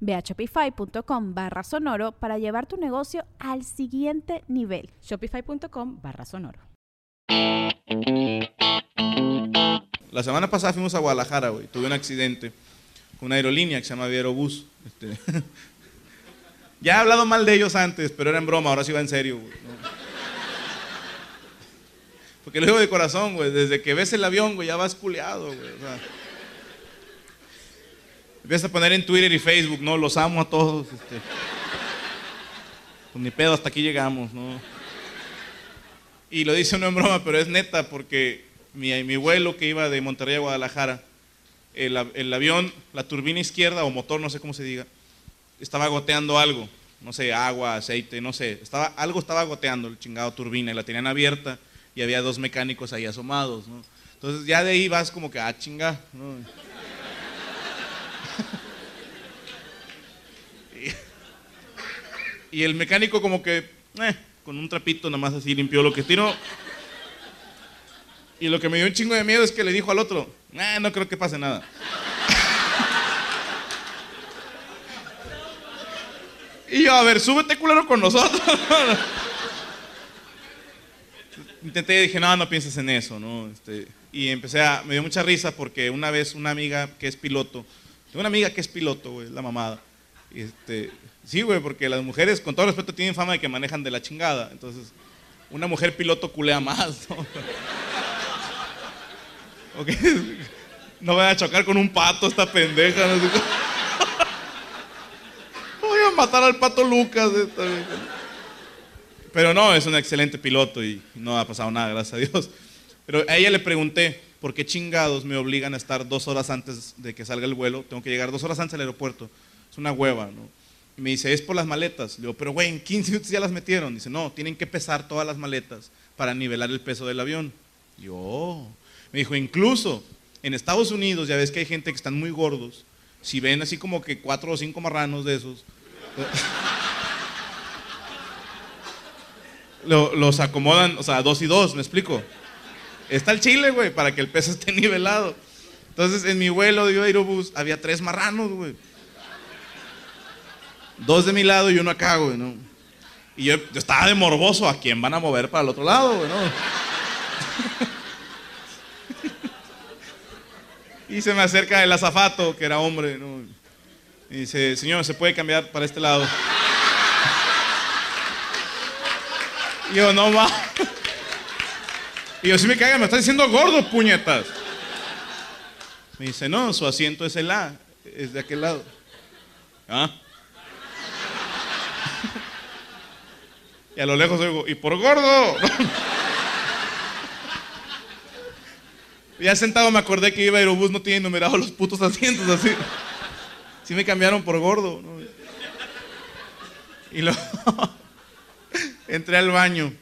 Ve a shopify.com barra sonoro para llevar tu negocio al siguiente nivel. Shopify.com barra sonoro. La semana pasada fuimos a Guadalajara, güey. Tuve un accidente con una aerolínea que se llama Aerobús. Este, ya he hablado mal de ellos antes, pero era en broma, ahora sí va en serio, güey. ¿no? Porque lo digo de corazón, güey. Desde que ves el avión, güey, ya vas culeado, güey. O sea, empiezas a poner en Twitter y Facebook, ¿no? Los amo a todos. Este. Pues ni pedo, hasta aquí llegamos, ¿no? Y lo dice no en broma, pero es neta, porque mi, mi vuelo que iba de Monterrey a Guadalajara, el, el avión, la turbina izquierda o motor, no sé cómo se diga, estaba goteando algo, no sé, agua, aceite, no sé, estaba, algo estaba goteando el chingado turbina y la tenían abierta y había dos mecánicos ahí asomados, ¿no? Entonces ya de ahí vas como que, ah, chinga, ¿no? Y el mecánico como que, eh, con un trapito nada más así limpió lo que tiró. Y lo que me dio un chingo de miedo es que le dijo al otro, "Eh, no creo que pase nada. y yo, a ver, súbete culero con nosotros. Intenté y dije, no, no pienses en eso, ¿no? Este, y empecé a, me dio mucha risa porque una vez una amiga que es piloto, tengo una amiga que es piloto, güey, la mamada. Este, sí, güey, porque las mujeres, con todo respeto, tienen fama de que manejan de la chingada. Entonces, una mujer piloto culea más, ¿no? Ok, No voy a chocar con un pato esta pendeja. Voy a matar al pato Lucas. vieja. Pero no, es un excelente piloto y no ha pasado nada, gracias a Dios. Pero a ella le pregunté, ¿por qué chingados me obligan a estar dos horas antes de que salga el vuelo? Tengo que llegar dos horas antes al aeropuerto. Una hueva, ¿no? Y me dice, es por las maletas. Le digo, pero güey, en 15 minutos ya las metieron. Dice, no, tienen que pesar todas las maletas para nivelar el peso del avión. Yo, "Oh". me dijo, incluso en Estados Unidos, ya ves que hay gente que están muy gordos. Si ven así como que cuatro o cinco marranos de esos, lo- los acomodan, o sea, dos y dos, ¿me explico? Está el chile, güey, para que el peso esté nivelado. Entonces, en mi vuelo de Aerobús había tres marranos, güey. Dos de mi lado y uno acá, güey, ¿no? Y yo, yo estaba de morboso, ¿a quién van a mover para el otro lado, güey, y se me acerca el azafato, que era hombre, ¿no? Y dice, señor, ¿se puede cambiar para este lado? Y yo, no va. Y yo, si me caga, me está diciendo gordo, puñetas. Me dice, no, su asiento es el A, es de aquel lado. ¿Ah? Y a lo lejos oigo, ¿y por gordo? ya sentado me acordé que iba a Aerobús, no tiene numerados los putos asientos así. Sí me cambiaron por gordo. ¿no? Y luego entré al baño.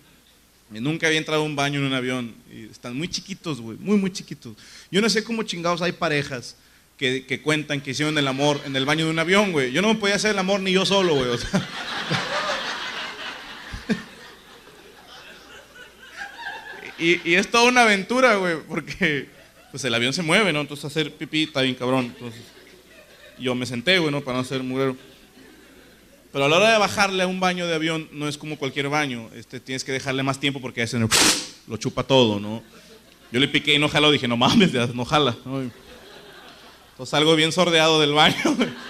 Y nunca había entrado a un baño en un avión. Y están muy chiquitos, güey, muy, muy chiquitos. Yo no sé cómo chingados hay parejas que, que cuentan que hicieron el amor en el baño de un avión, güey. Yo no me podía hacer el amor ni yo solo, güey. o sea. Y, es toda una aventura, güey, porque pues el avión se mueve, ¿no? Entonces hacer pipí está bien cabrón. Entonces yo me senté, güey, ¿no? Para no ser mugrero. Pero a la hora de bajarle a un baño de avión no es como cualquier baño. Este, tienes que dejarle más tiempo porque ese lo chupa todo, ¿no? Yo le piqué y no jaló, dije, no mames, no jala. ¿no? Entonces salgo bien sordeado del baño.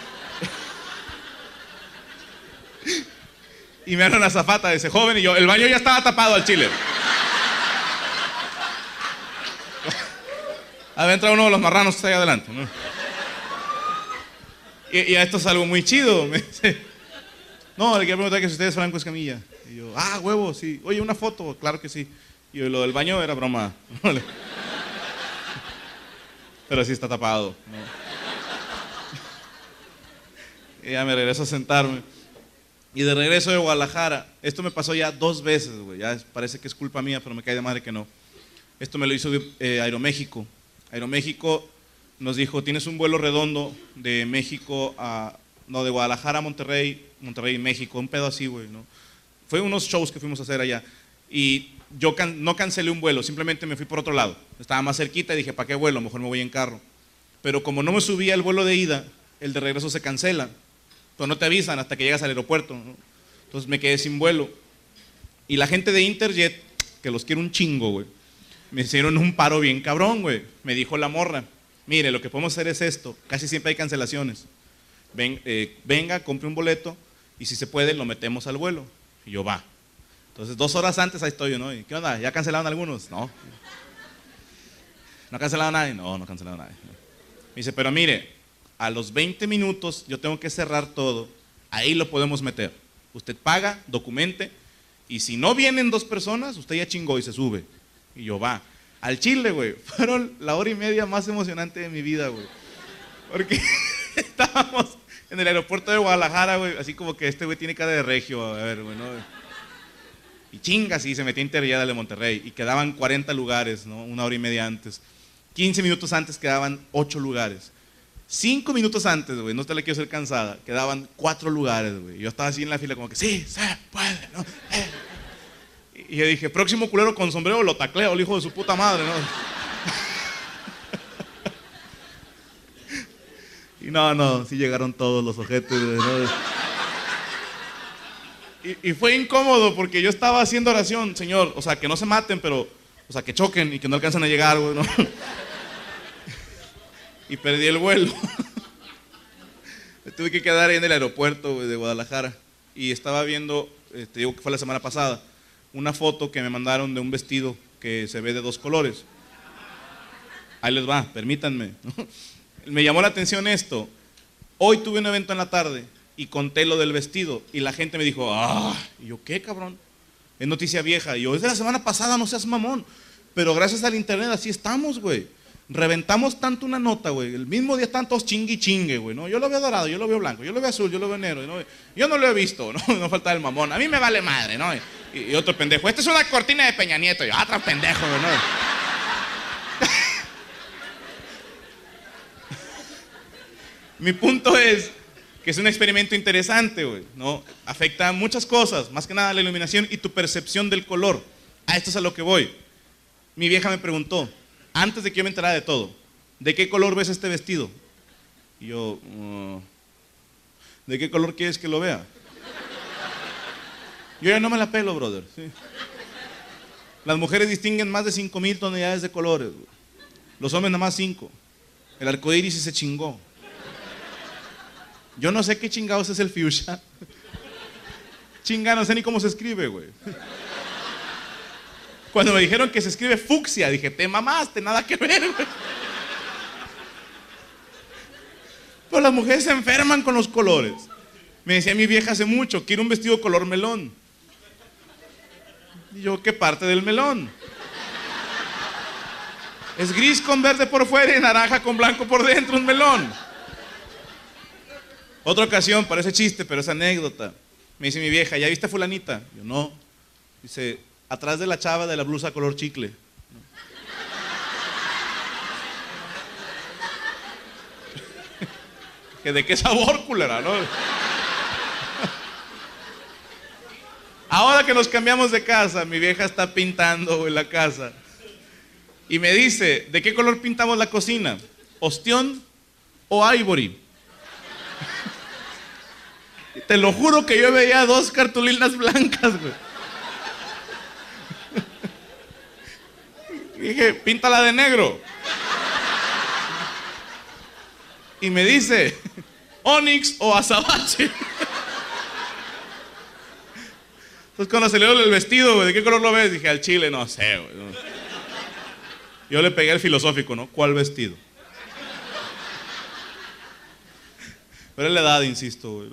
Y me dan una zafata de ese joven y yo, el baño ya estaba tapado al chile. Había entrado uno de los marranos está ahí adelante. ¿no? Y, a esto es algo muy chido. No, le quiero preguntar que si usted es Franco Escamilla. Y yo, ah, huevo, sí. Oye, una foto, claro que sí. Y lo del baño era broma. Pero sí está tapado. Y ya me regreso a sentarme. Y de regreso de Guadalajara, esto me pasó ya dos veces, güey. Ya parece que es culpa mía, pero me cae de madre que no. Esto me lo hizo eh, Aeroméxico. Aeroméxico nos dijo, tienes un vuelo redondo de México a... No, de Guadalajara a Monterrey, Monterrey, México, un pedo así, güey, ¿no? Fue unos shows que fuimos a hacer allá. Y yo no cancelé un vuelo, simplemente me fui por otro lado. Estaba más cerquita y dije, ¿para qué vuelo? Mejor me voy en carro. Pero como no me subía el vuelo de ida, el de regreso se cancela. Pero no te avisan hasta que llegas al aeropuerto. ¿no? Entonces me quedé sin vuelo. Y la gente de Interjet, que los quiero un chingo, güey, me hicieron un paro bien cabrón, güey. Me dijo la morra, mire, lo que podemos hacer es esto. Casi siempre hay cancelaciones. Ven- eh, venga, compre un boleto y si se puede lo metemos al vuelo. Y yo, va. Entonces, dos horas antes ahí estoy yo, ¿no? ¿Y qué onda? ¿Ya cancelaron algunos? No. ¿No ha cancelado nadie? No, no ha cancelado nadie. Me dice, pero mire, a los 20 minutos yo tengo que cerrar todo. Ahí lo podemos meter. Usted paga, documente, y si no vienen dos personas, usted ya chingó y se sube. Y yo, va. Al Chile, güey. Fueron la hora y media más emocionante de mi vida, güey. Porque estábamos en el aeropuerto de Guadalajara, güey. Así como que este güey tiene cara de regio, a ver, güey, ¿no? Y chingas, y se metía Interjet de Monterrey. Y quedaban 40 lugares, ¿no? Una hora y media antes. 15 minutos antes quedaban 8 lugares. Cinco minutos antes, güey, no te la quiero hacer cansada, quedaban cuatro lugares, güey. Yo estaba así en la fila como que, sí, se puede, ¿no? Eh. Y yo dije, próximo culero con sombrero lo tacleo, el hijo de su puta madre, ¿no? Y no, no, sí llegaron todos los ojetes. Y, y fue incómodo porque yo estaba haciendo oración, Señor, o sea, que no se maten, pero, o sea, que choquen y que no alcancen a llegar, ¿no? y perdí el vuelo. Me tuve que quedar ahí en el aeropuerto de Guadalajara y estaba viendo, eh, te digo que fue la semana pasada, una foto que me mandaron de un vestido que se ve de dos colores. Ahí les va, permítanme. me llamó la atención esto. Hoy tuve un evento en la tarde y conté lo del vestido y la gente me dijo, ah, y yo, ¿qué cabrón? Es noticia vieja. Y yo, es de la semana pasada, no seas mamón. Pero gracias al internet así estamos, güey. Reventamos tanto una nota, güey. El mismo día están todos chingue y chingue, güey. ¿no? Yo lo veo dorado, yo lo veo blanco, yo lo veo azul, yo lo veo negro. Yo no lo he visto, ¿no? No falta el mamón. A mí me vale madre, ¿no? Y, otro pendejo. Esta es una cortina de Peña Nieto. Yo, "Ah, otro pendejo, güey, ¿no? Mi punto es que es un experimento interesante, güey, ¿no? Afecta muchas cosas, más que nada la iluminación y tu percepción del color. A esto es a lo que voy. Mi vieja me preguntó, antes de que yo me enterara de todo, ¿de qué color ves este vestido? Y yo, "Uh, ¿de qué color quieres que lo vea? Yo ya no me la pelo, brother. Las mujeres distinguen más de 5000 tonalidades de colores. Los hombres nada más 5. El arco iris se chingó. Yo no sé qué chingados es el fuchsia. Chinga, no sé ni cómo se escribe, güey. Cuando me dijeron que se escribe fucsia, dije, te mamaste, nada que ver, güey. Pero las mujeres se enferman con los colores. Me decía mi vieja hace mucho, quiero un vestido color melón. Y yo, ¿qué parte del melón? Es gris con verde por fuera y naranja con blanco por dentro, un melón. Otra ocasión, parece chiste, pero es anécdota. Me dice mi vieja, ¿ya viste a fulanita? Yo, no. Dice, atrás de la chava de la blusa color chicle. ¿Que ¿De qué sabor, culera, no? Ahora que nos cambiamos de casa, mi vieja está pintando en la casa. Y me dice, ¿de qué color pintamos la cocina? ¿Ostión o ivory? Te lo juro que yo veía dos cartulinas blancas, güey. Dije, píntala de negro. Y me dice, Onyx o azabache. Entonces cuando se le dio el vestido, ¿de qué color lo ves? Dije, al chile, no sé, no. Yo le pegué el filosófico, ¿no? ¿Cuál vestido? Pero es la edad, insisto, güey.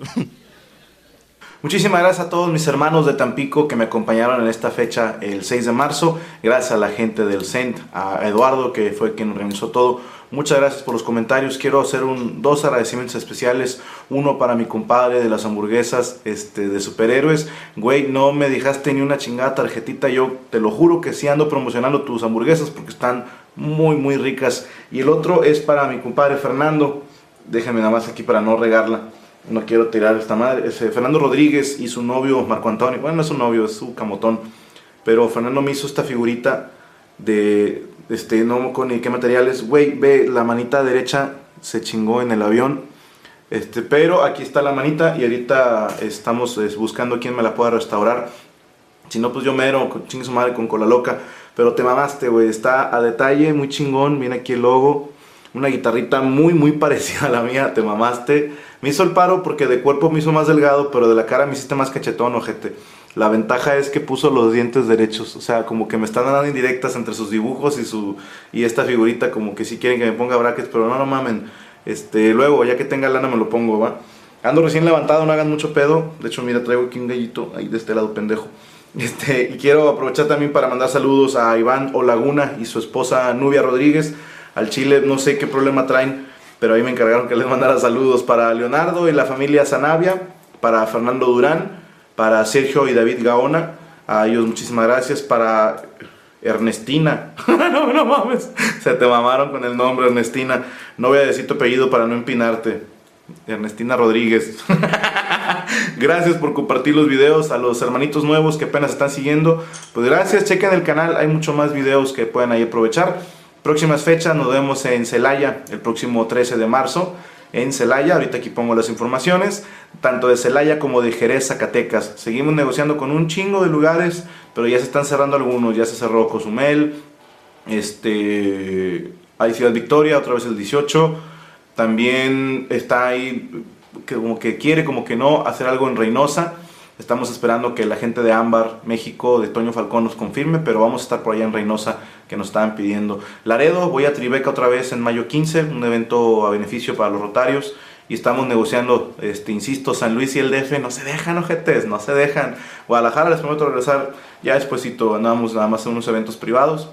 Muchísimas gracias a todos mis hermanos de Tampico que me acompañaron en esta fecha el 6 de marzo. Gracias a la gente del CENT, a Eduardo que fue quien organizó todo. Muchas gracias por los comentarios. Quiero hacer un, dos agradecimientos especiales. Uno para mi compadre de las hamburguesas este, de superhéroes. Güey, no me dejaste ni una chingada tarjetita. Yo te lo juro que sí ando promocionando tus hamburguesas porque están muy, muy ricas. Y el otro es para mi compadre Fernando. Déjame nada más aquí para no regarla no quiero tirar esta madre. Fernando Rodríguez y su novio Marco Antonio, bueno, no es su novio, es su camotón, pero Fernando me hizo esta figurita de, este, no con ni qué materiales, güey, ve, la manita derecha se chingó en el avión, este, pero aquí está la manita y ahorita estamos buscando quién me la pueda restaurar. Si no, pues yo mero, chingue su madre con cola loca. Pero te mamaste, güey. Está a detalle, muy chingón. Viene aquí el logo. Una guitarrita muy, muy parecida a la mía. Te mamaste. Me hizo el paro porque de cuerpo me hizo más delgado, pero de la cara me hiciste más cachetón, ojete. La ventaja es que puso los dientes derechos, o sea, como que me están dando indirectas entre sus dibujos y su y esta figurita, como que si quieren que me ponga brackets, pero no, no mamen. Este, luego, ya que tenga lana me lo pongo, ¿va? Ando recién levantado, no hagan mucho pedo. De hecho, mira, traigo aquí un gallito ahí de este lado, pendejo. Este, y quiero aprovechar también para mandar saludos a Iván Olaguna y su esposa Nubia Rodríguez. Al Chile, no sé qué problema traen pero ahí me encargaron que les mandara saludos para Leonardo y la familia Zanavia, para Fernando Durán, para Sergio y David Gaona, a ellos muchísimas gracias, para Ernestina, no, no mames, se te mamaron con el nombre Ernestina, no voy a decir tu apellido para no empinarte, Ernestina Rodríguez. gracias por compartir los videos a los hermanitos nuevos que apenas están siguiendo. Pues gracias, chequen el canal, hay mucho más videos que pueden ahí aprovechar. Próximas fechas, nos vemos en Celaya el próximo 13 de marzo. En Celaya, ahorita aquí pongo las informaciones, tanto de Celaya como de Jerez, Zacatecas. Seguimos negociando con un chingo de lugares, pero ya se están cerrando algunos. Ya se cerró Cozumel, este, hay Ciudad Victoria, otra vez el 18. También está ahí, que como que quiere, como que no, hacer algo en Reynosa. Estamos esperando que la gente de Ámbar, México, de Toño Falcón nos confirme, pero vamos a estar por allá en Reynosa que nos estaban pidiendo. Laredo, voy a Tribeca otra vez en mayo 15, un evento a beneficio para los rotarios. Y estamos negociando, este, insisto, San Luis y el DF no se dejan, ojetes, no se dejan. Guadalajara les prometo regresar ya despuesito, andamos nada más en unos eventos privados.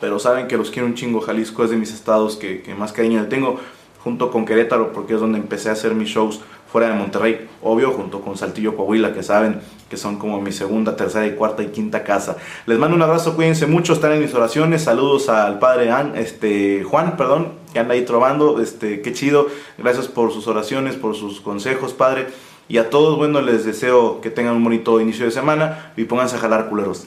Pero saben que los quiero un chingo, Jalisco es de mis estados que, que más cariño le tengo, junto con Querétaro, porque es donde empecé a hacer mis shows fuera de Monterrey, obvio, junto con Saltillo Coahuila, que saben que son como mi segunda, tercera y cuarta y quinta casa. Les mando un abrazo, cuídense mucho, están en mis oraciones, saludos al padre este, Juan, perdón, que anda ahí trovando, este, qué chido, gracias por sus oraciones, por sus consejos, padre, y a todos, bueno, les deseo que tengan un bonito inicio de semana y pónganse a jalar culeros.